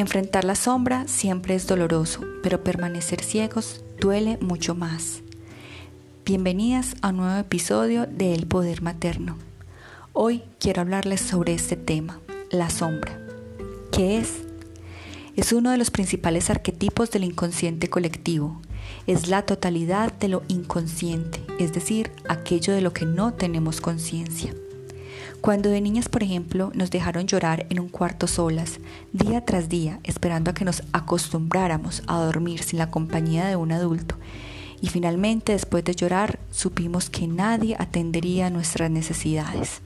Enfrentar la sombra siempre es doloroso, pero permanecer ciegos duele mucho más. Bienvenidas a un nuevo episodio de El Poder Materno. Hoy quiero hablarles sobre este tema, la sombra. ¿Qué es? Es uno de los principales arquetipos del inconsciente colectivo. Es la totalidad de lo inconsciente, es decir, aquello de lo que no tenemos conciencia. Cuando de niñas, por ejemplo, nos dejaron llorar en un cuarto solas, día tras día, esperando a que nos acostumbráramos a dormir sin la compañía de un adulto, y finalmente, después de llorar, supimos que nadie atendería nuestras necesidades.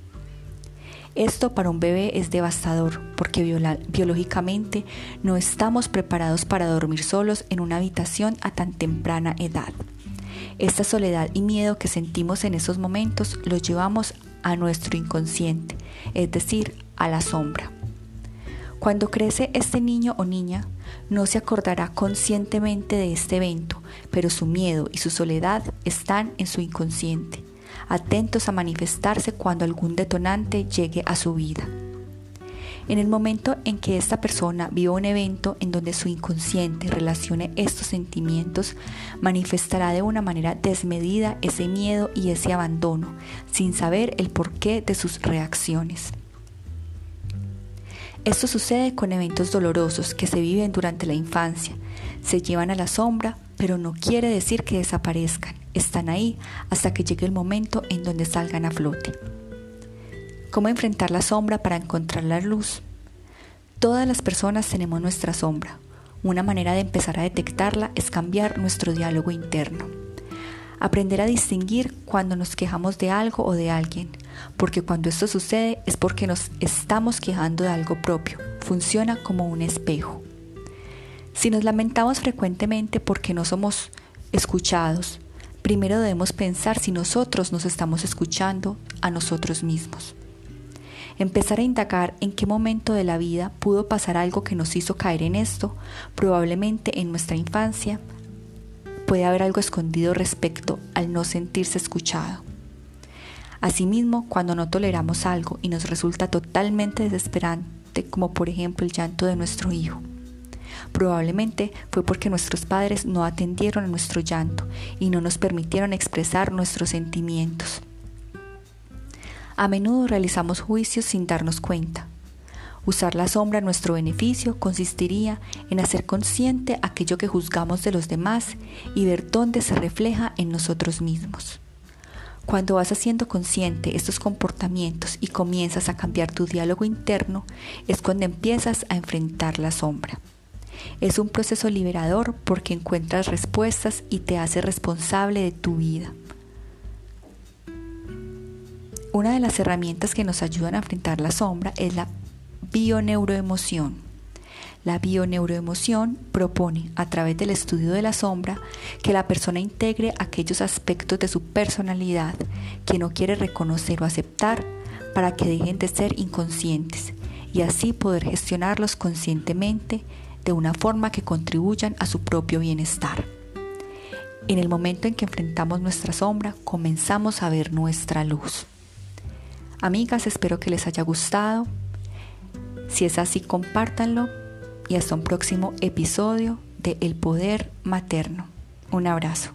Esto para un bebé es devastador porque biológicamente no estamos preparados para dormir solos en una habitación a tan temprana edad. Esta soledad y miedo que sentimos en esos momentos los llevamos a nuestro inconsciente, es decir, a la sombra. Cuando crece este niño o niña, no se acordará conscientemente de este evento, pero su miedo y su soledad están en su inconsciente, atentos a manifestarse cuando algún detonante llegue a su vida. En el momento en que esta persona viva un evento en donde su inconsciente relacione estos sentimientos, manifestará de una manera desmedida ese miedo y ese abandono, sin saber el porqué de sus reacciones. Esto sucede con eventos dolorosos que se viven durante la infancia. Se llevan a la sombra, pero no quiere decir que desaparezcan. Están ahí hasta que llegue el momento en donde salgan a flote. ¿Cómo enfrentar la sombra para encontrar la luz? Todas las personas tenemos nuestra sombra. Una manera de empezar a detectarla es cambiar nuestro diálogo interno. Aprender a distinguir cuando nos quejamos de algo o de alguien, porque cuando esto sucede es porque nos estamos quejando de algo propio. Funciona como un espejo. Si nos lamentamos frecuentemente porque no somos escuchados, primero debemos pensar si nosotros nos estamos escuchando a nosotros mismos empezar a indagar en qué momento de la vida pudo pasar algo que nos hizo caer en esto, probablemente en nuestra infancia, puede haber algo escondido respecto al no sentirse escuchado. Asimismo, cuando no toleramos algo y nos resulta totalmente desesperante, como por ejemplo el llanto de nuestro hijo, Probablemente fue porque nuestros padres no atendieron a nuestro llanto y no nos permitieron expresar nuestros sentimientos. A menudo realizamos juicios sin darnos cuenta. Usar la sombra a nuestro beneficio consistiría en hacer consciente aquello que juzgamos de los demás y ver dónde se refleja en nosotros mismos. Cuando vas haciendo consciente estos comportamientos y comienzas a cambiar tu diálogo interno, es cuando empiezas a enfrentar la sombra. Es un proceso liberador porque encuentras respuestas y te hace responsable de tu vida. Una de las herramientas que nos ayudan a enfrentar la sombra es la bioneuroemoción. La bioneuroemoción propone, a través del estudio de la sombra, que la persona integre aquellos aspectos de su personalidad que no quiere reconocer o aceptar para que dejen de ser inconscientes y así poder gestionarlos conscientemente de una forma que contribuyan a su propio bienestar. En el momento en que enfrentamos nuestra sombra, comenzamos a ver nuestra luz. Amigas, espero que les haya gustado. Si es así, compártanlo y hasta un próximo episodio de El Poder Materno. Un abrazo.